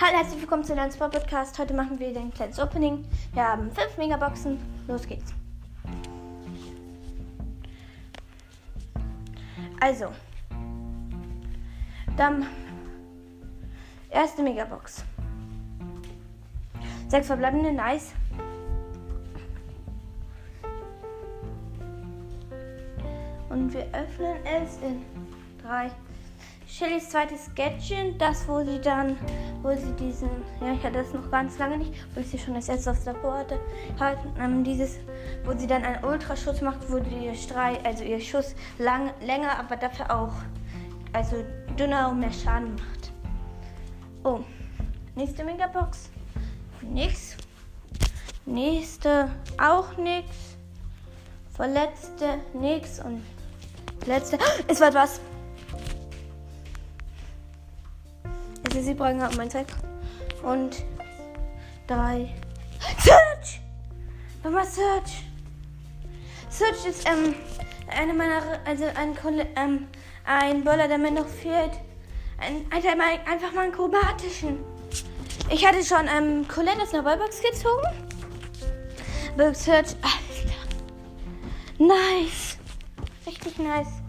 Hallo, herzlich willkommen zu einem Sport Podcast. Heute machen wir den kleines Opening. Wir haben 5 Megaboxen. Los geht's. Also, dann erste Megabox. Sechs verbleibende, nice. Und wir öffnen es in drei. Shellys zweites Gadget, das wo sie dann, wo sie diesen, ja ich hatte das noch ganz lange nicht, wo ich sie schon als erstes aufs Labor hatte, halt, ähm, dieses, wo sie dann einen Ultraschutz macht, wo ihr Strahl, also ihr Schuss lang, länger, aber dafür auch, also dünner und mehr Schaden macht. Oh, nächste Megabox, nix. Nächste auch nix. Vorletzte nix und letzte. Es wird was. Es ist Brücke auf mein Zeug. Und drei. Search! Nochmal Search! Search ist ähm, eine meiner, also ein, ähm, ein Bowler, der mir noch fehlt. Ein, einfach, mal, einen chromatischen. Ich hatte schon ähm, Colette aus einer Ballbox gezogen. Bulk Search. Alter. Nice. Richtig nice.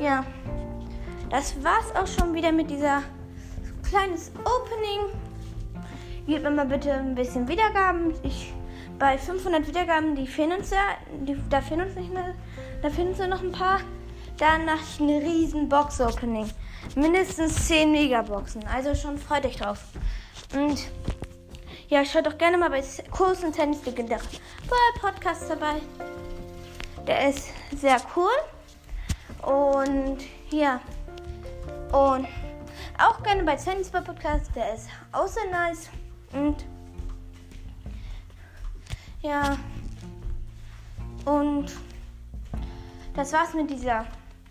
Ja. Das war's auch schon wieder mit dieser kleines Opening. Gebt mir mal bitte ein bisschen Wiedergaben. Ich, bei 500 Wiedergaben, die fehlen uns ja, die, da fehlen uns nicht mehr, da fehlen uns noch ein paar. Dann mache ich eine riesen Box-Opening. Mindestens 10 Megaboxen. Also schon freut euch drauf. Und ja, schaut doch gerne mal bei Kurs und Tennis legendäre Podcast dabei. Der ist sehr cool. Und ja. Und auch gerne bei Tennis Podcast. Der ist auch sehr nice. Und ja. Und das war's mit dieser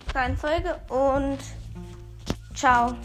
kleinen Folge und ciao.